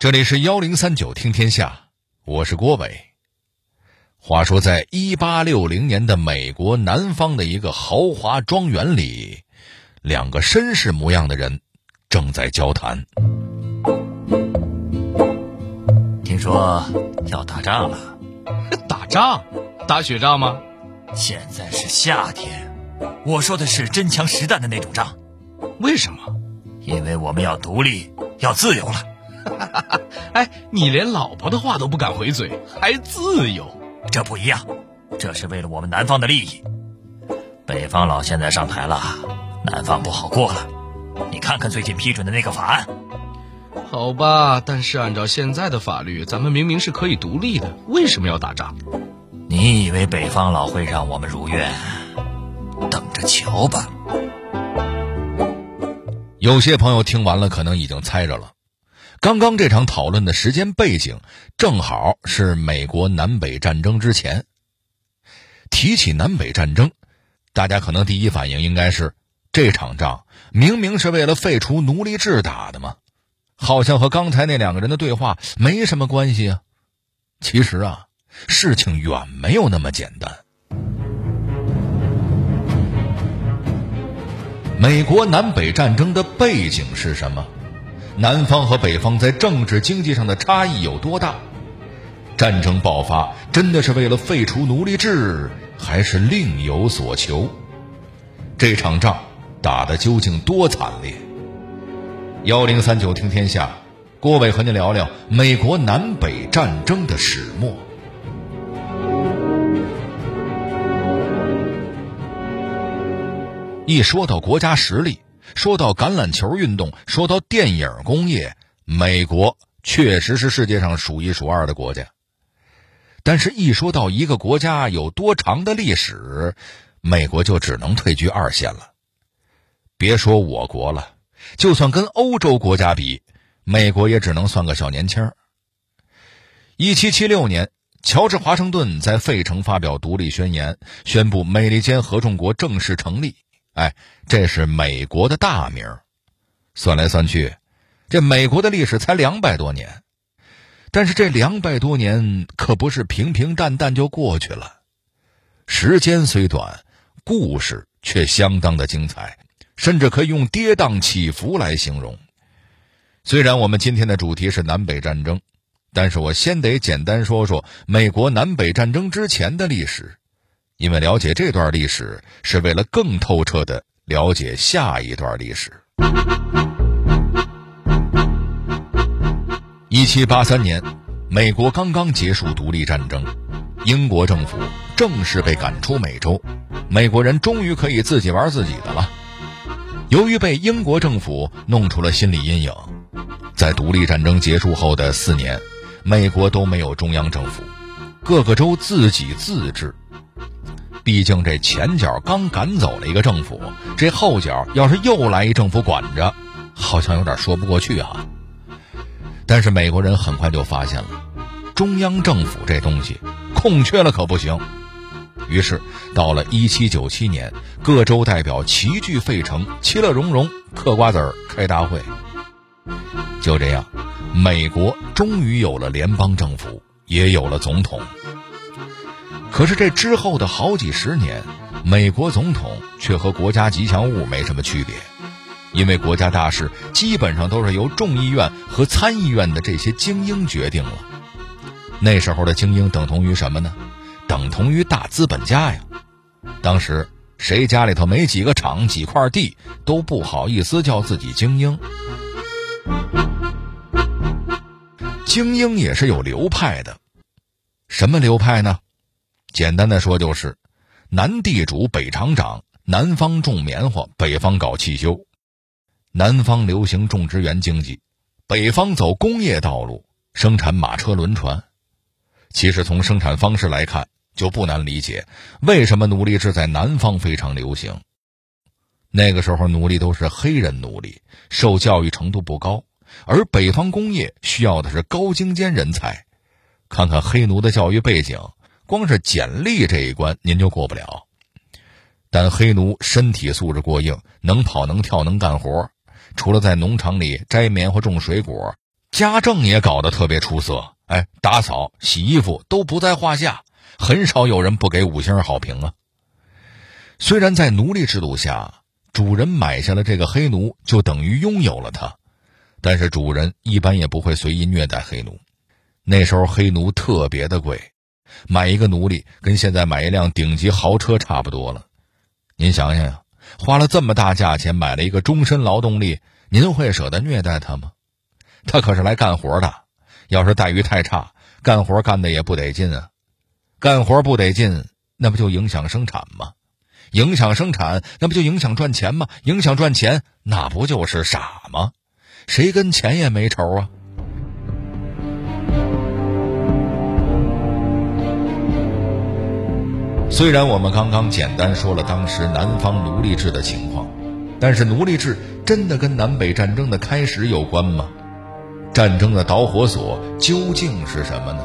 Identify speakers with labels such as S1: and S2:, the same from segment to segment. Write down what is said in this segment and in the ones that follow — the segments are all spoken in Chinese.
S1: 这里是幺零三九听天下，我是郭伟。话说，在一八六零年的美国南方的一个豪华庄园里，两个绅士模样的人正在交谈。
S2: 听说要打仗了，
S3: 打仗？打雪仗吗？
S2: 现在是夏天，我说的是真枪实弹的那种仗。
S3: 为什么？
S2: 因为我们要独立，要自由了。
S3: 哎，你连老婆的话都不敢回嘴，还自由？
S2: 这不一样，这是为了我们南方的利益。北方佬现在上台了，南方不好过了。你看看最近批准的那个法案。
S3: 好吧，但是按照现在的法律，咱们明明是可以独立的，为什么要打仗？
S2: 你以为北方佬会让我们如愿？等着瞧吧。
S1: 有些朋友听完了，可能已经猜着了。刚刚这场讨论的时间背景，正好是美国南北战争之前。提起南北战争，大家可能第一反应应该是：这场仗明明是为了废除奴隶制打的嘛，好像和刚才那两个人的对话没什么关系啊。其实啊，事情远没有那么简单。美国南北战争的背景是什么？南方和北方在政治经济上的差异有多大？战争爆发真的是为了废除奴隶制，还是另有所求？这场仗打得究竟多惨烈？幺零三九听天下，郭伟和您聊聊美国南北战争的始末。一说到国家实力。说到橄榄球运动，说到电影工业，美国确实是世界上数一数二的国家。但是，一说到一个国家有多长的历史，美国就只能退居二线了。别说我国了，就算跟欧洲国家比，美国也只能算个小年轻。一七七六年，乔治华盛顿在费城发表独立宣言，宣布美利坚合众国正式成立。哎，这是美国的大名。算来算去，这美国的历史才两百多年，但是这两百多年可不是平平淡淡就过去了。时间虽短，故事却相当的精彩，甚至可以用跌宕起伏来形容。虽然我们今天的主题是南北战争，但是我先得简单说说美国南北战争之前的历史。因为了解这段历史，是为了更透彻的了解下一段历史。一七八三年，美国刚刚结束独立战争，英国政府正式被赶出美洲，美国人终于可以自己玩自己的了。由于被英国政府弄出了心理阴影，在独立战争结束后的四年，美国都没有中央政府，各个州自给自治。毕竟这前脚刚赶走了一个政府，这后脚要是又来一政府管着，好像有点说不过去啊。但是美国人很快就发现了，中央政府这东西空缺了可不行。于是到了1797年，各州代表齐聚费城，其乐融融嗑瓜子儿开大会。就这样，美国终于有了联邦政府，也有了总统。可是这之后的好几十年，美国总统却和国家吉祥物没什么区别，因为国家大事基本上都是由众议院和参议院的这些精英决定了。那时候的精英等同于什么呢？等同于大资本家呀。当时谁家里头没几个厂、几块地，都不好意思叫自己精英。精英也是有流派的，什么流派呢？简单的说就是，南地主北厂长，南方种棉花，北方搞汽修；南方流行种植园经济，北方走工业道路，生产马车轮船。其实从生产方式来看，就不难理解为什么奴隶制在南方非常流行。那个时候奴隶都是黑人奴隶，受教育程度不高，而北方工业需要的是高精尖人才。看看黑奴的教育背景。光是简历这一关您就过不了，但黑奴身体素质过硬，能跑能跳能干活，除了在农场里摘棉花种水果，家政也搞得特别出色，哎，打扫、洗衣服都不在话下，很少有人不给五星好评啊。虽然在奴隶制度下，主人买下了这个黑奴就等于拥有了他，但是主人一般也不会随意虐待黑奴。那时候黑奴特别的贵，买一个奴隶跟现在买一辆顶级豪车差不多了。您想想呀，花了这么大价钱买了一个终身劳动力，您会舍得虐待他吗？他可是来干活的，要是待遇太差，干活干的也不得劲啊。干活不得劲，那不就影响生产吗？影响生产，那不就影响赚钱吗？影响赚钱，那不就是傻吗？谁跟钱也没仇啊？虽然我们刚刚简单说了当时南方奴隶制的情况，但是奴隶制真的跟南北战争的开始有关吗？战争的导火索究竟是什么呢？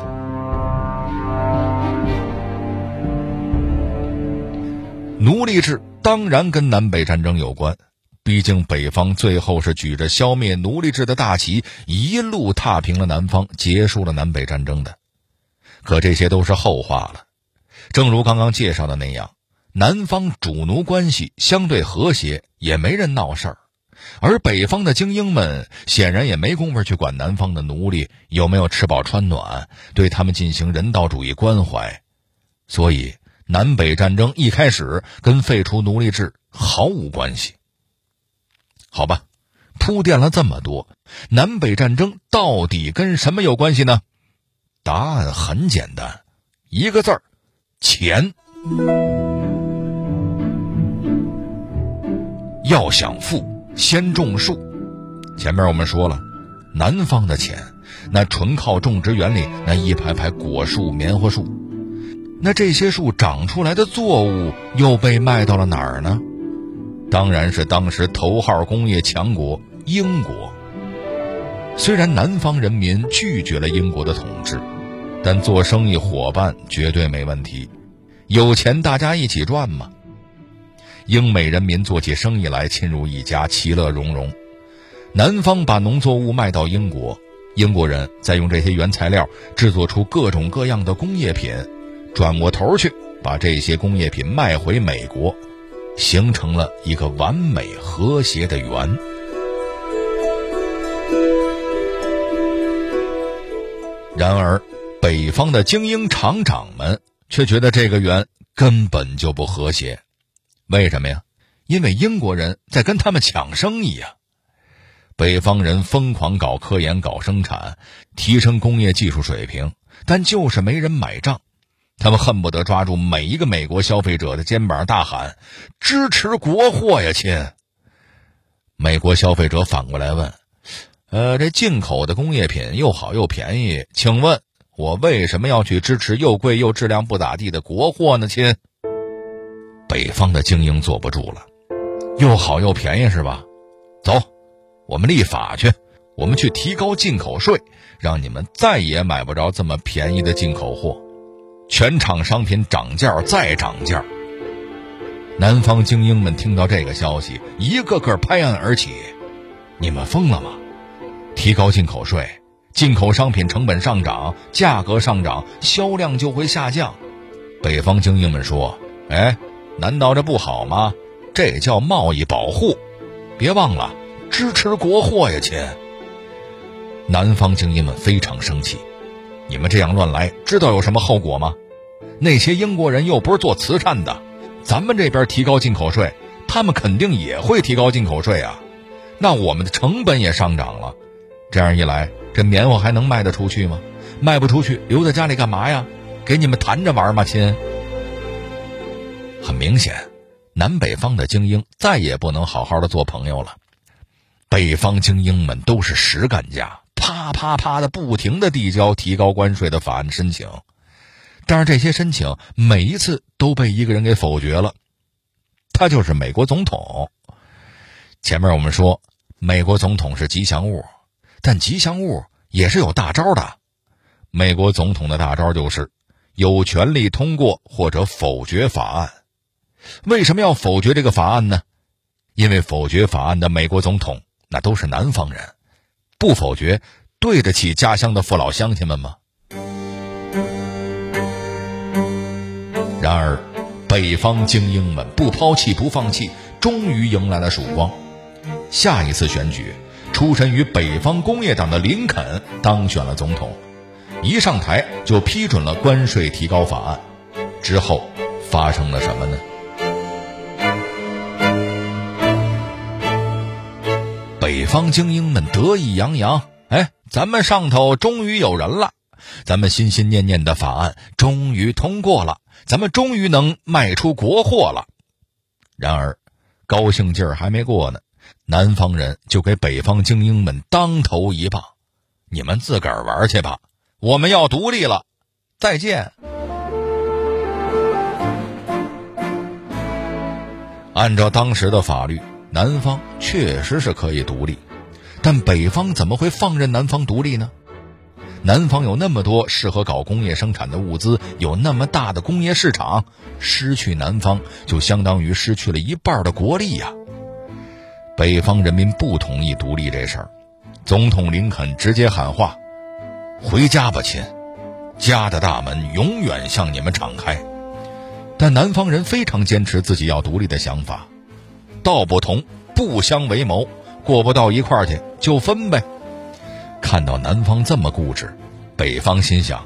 S1: 奴隶制当然跟南北战争有关，毕竟北方最后是举着消灭奴隶制的大旗，一路踏平了南方，结束了南北战争的。可这些都是后话了。正如刚刚介绍的那样，南方主奴关系相对和谐，也没人闹事儿，而北方的精英们显然也没工夫去管南方的奴隶有没有吃饱穿暖，对他们进行人道主义关怀，所以。南北战争一开始跟废除奴隶制毫无关系。好吧，铺垫了这么多，南北战争到底跟什么有关系呢？答案很简单，一个字儿：钱。要想富，先种树。前面我们说了，南方的钱，那纯靠种植园里那一排排果树、棉花树。那这些树长出来的作物又被卖到了哪儿呢？当然是当时头号工业强国英国。虽然南方人民拒绝了英国的统治，但做生意伙伴绝对没问题。有钱大家一起赚嘛。英美人民做起生意来亲如一家，其乐融融。南方把农作物卖到英国，英国人再用这些原材料制作出各种各样的工业品。转过头去，把这些工业品卖回美国，形成了一个完美和谐的圆。然而，北方的精英厂长们却觉得这个圆根本就不和谐。为什么呀？因为英国人在跟他们抢生意呀！北方人疯狂搞科研、搞生产，提升工业技术水平，但就是没人买账。他们恨不得抓住每一个美国消费者的肩膀，大喊：“支持国货呀，亲！”美国消费者反过来问：“呃，这进口的工业品又好又便宜，请问我为什么要去支持又贵又质量不咋地的国货呢，亲？”北方的精英坐不住了，又好又便宜是吧？走，我们立法去，我们去提高进口税，让你们再也买不着这么便宜的进口货。全场商品涨价再涨价。南方精英们听到这个消息，一个个拍案而起：“你们疯了吗？提高进口税，进口商品成本上涨，价格上涨，销量就会下降。”北方精英们说：“哎，难道这不好吗？这叫贸易保护，别忘了支持国货呀，亲。”南方精英们非常生气。你们这样乱来，知道有什么后果吗？那些英国人又不是做慈善的，咱们这边提高进口税，他们肯定也会提高进口税啊。那我们的成本也上涨了，这样一来，这棉花还能卖得出去吗？卖不出去，留在家里干嘛呀？给你们谈着玩吗，亲？很明显，南北方的精英再也不能好好的做朋友了。北方精英们都是实干家。啪啪啪的不停的递交提高关税的法案申请，但是这些申请每一次都被一个人给否决了，他就是美国总统。前面我们说美国总统是吉祥物，但吉祥物也是有大招的。美国总统的大招就是有权利通过或者否决法案。为什么要否决这个法案呢？因为否决法案的美国总统那都是南方人。不否决，对得起家乡的父老乡亲们吗？然而，北方精英们不抛弃不放弃，终于迎来了曙光。下一次选举，出身于北方工业党的林肯当选了总统，一上台就批准了关税提高法案。之后发生了什么呢？北方精英们得意洋洋，哎，咱们上头终于有人了，咱们心心念念的法案终于通过了。咱们终于能卖出国货了，然而，高兴劲儿还没过呢，南方人就给北方精英们当头一棒：“你们自个儿玩去吧，我们要独立了，再见。”按照当时的法律，南方确实是可以独立，但北方怎么会放任南方独立呢？南方有那么多适合搞工业生产的物资，有那么大的工业市场，失去南方就相当于失去了一半的国力呀。北方人民不同意独立这事儿，总统林肯直接喊话：“回家吧，亲，家的大门永远向你们敞开。”但南方人非常坚持自己要独立的想法，道不同不相为谋，过不到一块儿去就分呗。看到南方这么固执，北方心想：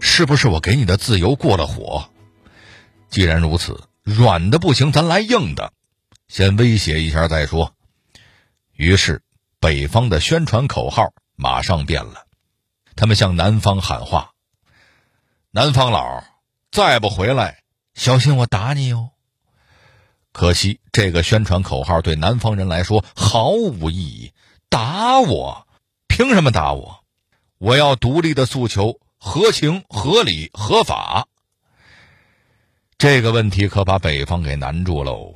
S1: 是不是我给你的自由过了火？既然如此，软的不行，咱来硬的，先威胁一下再说。于是，北方的宣传口号马上变了，他们向南方喊话：“南方佬，再不回来，小心我打你哟！”可惜，这个宣传口号对南方人来说毫无意义，打我！凭什么打我？我要独立的诉求合情、合理、合法。这个问题可把北方给难住喽。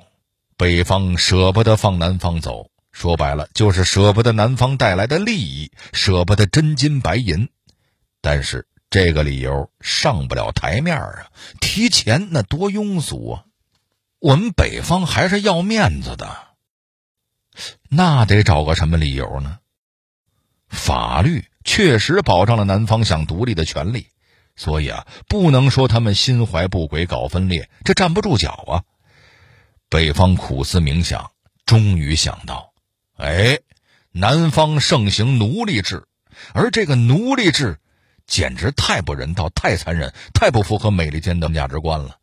S1: 北方舍不得放南方走，说白了就是舍不得南方带来的利益，舍不得真金白银。但是这个理由上不了台面啊！提钱那多庸俗啊！我们北方还是要面子的，那得找个什么理由呢？法律确实保障了南方想独立的权利，所以啊，不能说他们心怀不轨搞分裂，这站不住脚啊。北方苦思冥想，终于想到，哎，南方盛行奴隶制，而这个奴隶制简直太不人道、太残忍、太不符合美利坚的价值观了。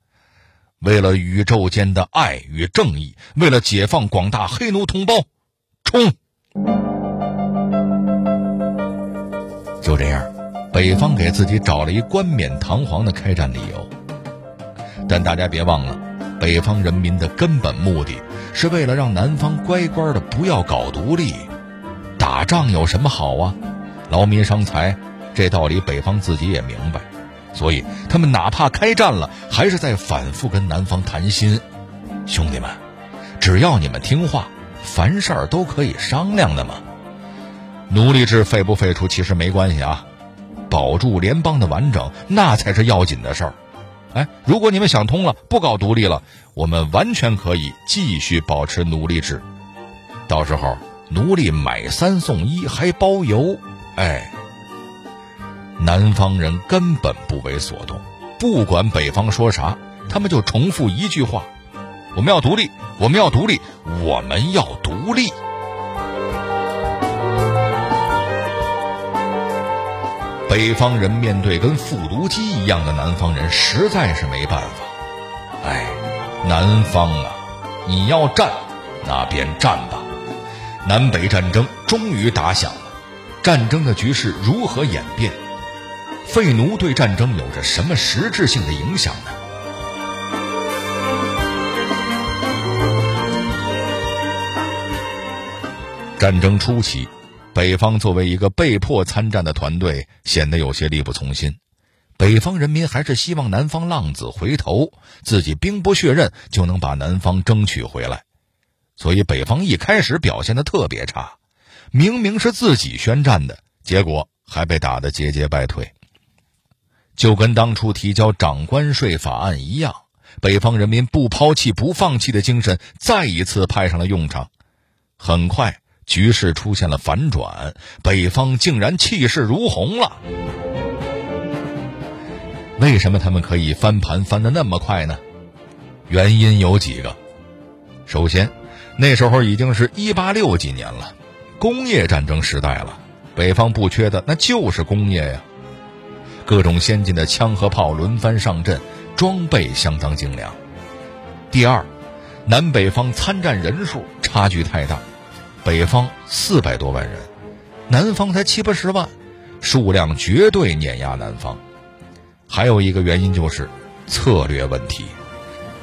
S1: 为了宇宙间的爱与正义，为了解放广大黑奴同胞，冲！就这样，北方给自己找了一冠冕堂皇的开战理由。但大家别忘了，北方人民的根本目的是为了让南方乖乖的不要搞独立。打仗有什么好啊？劳民伤财，这道理北方自己也明白。所以他们哪怕开战了，还是在反复跟南方谈心。兄弟们，只要你们听话，凡事儿都可以商量的嘛。奴隶制废不废除其实没关系啊，保住联邦的完整那才是要紧的事儿。哎，如果你们想通了，不搞独立了，我们完全可以继续保持奴隶制。到时候奴隶买三送一还包邮，哎，南方人根本不为所动，不管北方说啥，他们就重复一句话：我们要独立，我们要独立，我们要独立。北方人面对跟复读机一样的南方人，实在是没办法。哎，南方啊，你要战，那便战吧。南北战争终于打响了，战争的局势如何演变？废奴对战争有着什么实质性的影响呢？战争初期。北方作为一个被迫参战的团队，显得有些力不从心。北方人民还是希望南方浪子回头，自己兵不血刃就能把南方争取回来。所以北方一开始表现的特别差，明明是自己宣战的，结果还被打得节节败退。就跟当初提交涨关税法案一样，北方人民不抛弃、不放弃的精神再一次派上了用场。很快。局势出现了反转，北方竟然气势如虹了。为什么他们可以翻盘翻得那么快呢？原因有几个。首先，那时候已经是一八六几年了，工业战争时代了，北方不缺的那就是工业呀。各种先进的枪和炮轮番上阵，装备相当精良。第二，南北方参战人数差距太大，北方四百多万人，南方才七八十万，数量绝对碾压南方。还有一个原因就是策略问题，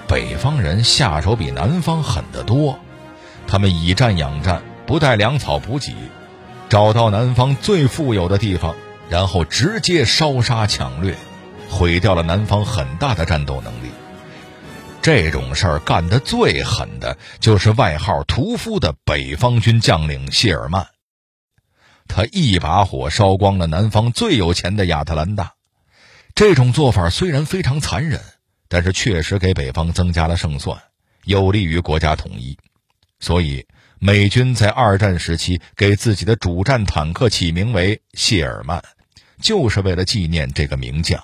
S1: 北方人下手比南方狠得多，他们以战养战，不带粮草补给，找到南方最富有的地方。然后直接烧杀抢掠，毁掉了南方很大的战斗能力。这种事儿干得最狠的就是外号“屠夫”的北方军将领谢尔曼，他一把火烧光了南方最有钱的亚特兰大。这种做法虽然非常残忍，但是确实给北方增加了胜算，有利于国家统一。所以，美军在二战时期给自己的主战坦克起名为“谢尔曼”。就是为了纪念这个名将。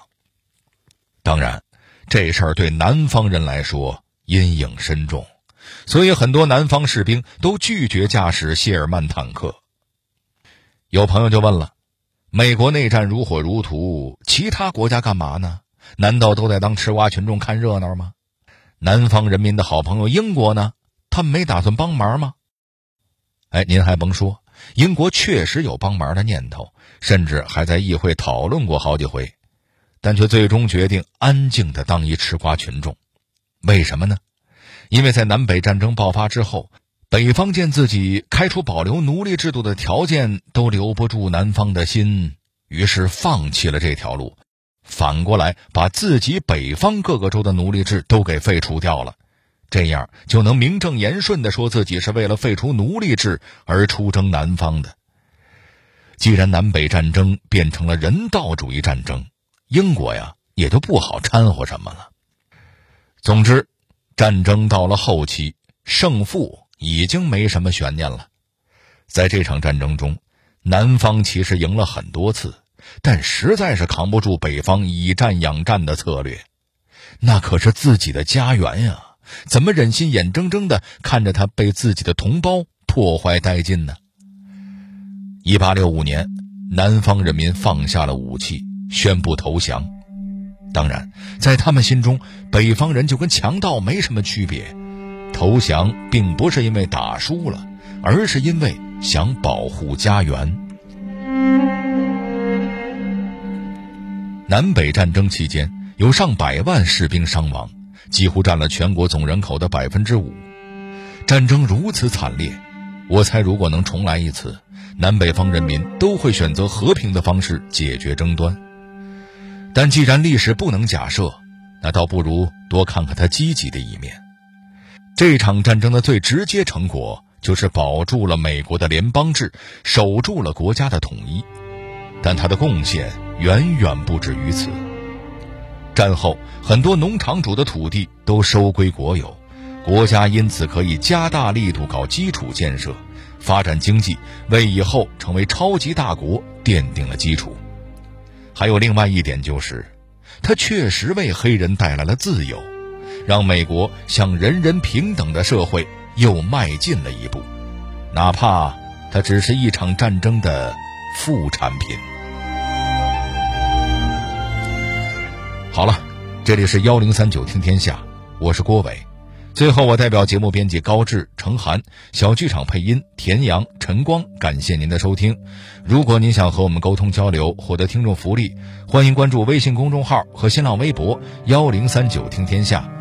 S1: 当然，这事儿对南方人来说阴影深重，所以很多南方士兵都拒绝驾驶谢尔曼坦克。有朋友就问了：美国内战如火如荼，其他国家干嘛呢？难道都在当吃瓜群众看热闹吗？南方人民的好朋友英国呢？他们没打算帮忙吗？哎，您还甭说。英国确实有帮忙的念头，甚至还在议会讨论过好几回，但却最终决定安静的当一吃瓜群众。为什么呢？因为在南北战争爆发之后，北方见自己开出保留奴隶制度的条件都留不住南方的心，于是放弃了这条路，反过来把自己北方各个州的奴隶制都给废除掉了。这样就能名正言顺地说自己是为了废除奴隶制而出征南方的。既然南北战争变成了人道主义战争，英国呀也就不好掺和什么了。总之，战争到了后期，胜负已经没什么悬念了。在这场战争中，南方其实赢了很多次，但实在是扛不住北方以战养战的策略。那可是自己的家园呀！怎么忍心眼睁睁的看着他被自己的同胞破坏殆尽呢？一八六五年，南方人民放下了武器，宣布投降。当然，在他们心中，北方人就跟强盗没什么区别。投降并不是因为打输了，而是因为想保护家园。南北战争期间，有上百万士兵伤亡。几乎占了全国总人口的百分之五。战争如此惨烈，我猜如果能重来一次，南北方人民都会选择和平的方式解决争端。但既然历史不能假设，那倒不如多看看它积极的一面。这场战争的最直接成果就是保住了美国的联邦制，守住了国家的统一。但它的贡献远远不止于此。战后，很多农场主的土地都收归国有，国家因此可以加大力度搞基础建设，发展经济，为以后成为超级大国奠定了基础。还有另外一点就是，它确实为黑人带来了自由，让美国向人人平等的社会又迈进了一步，哪怕它只是一场战争的副产品。好了，这里是幺零三九听天下，我是郭伟。最后，我代表节目编辑高志、程涵，小剧场配音田阳、陈光，感谢您的收听。如果您想和我们沟通交流，获得听众福利，欢迎关注微信公众号和新浪微博幺零三九听天下。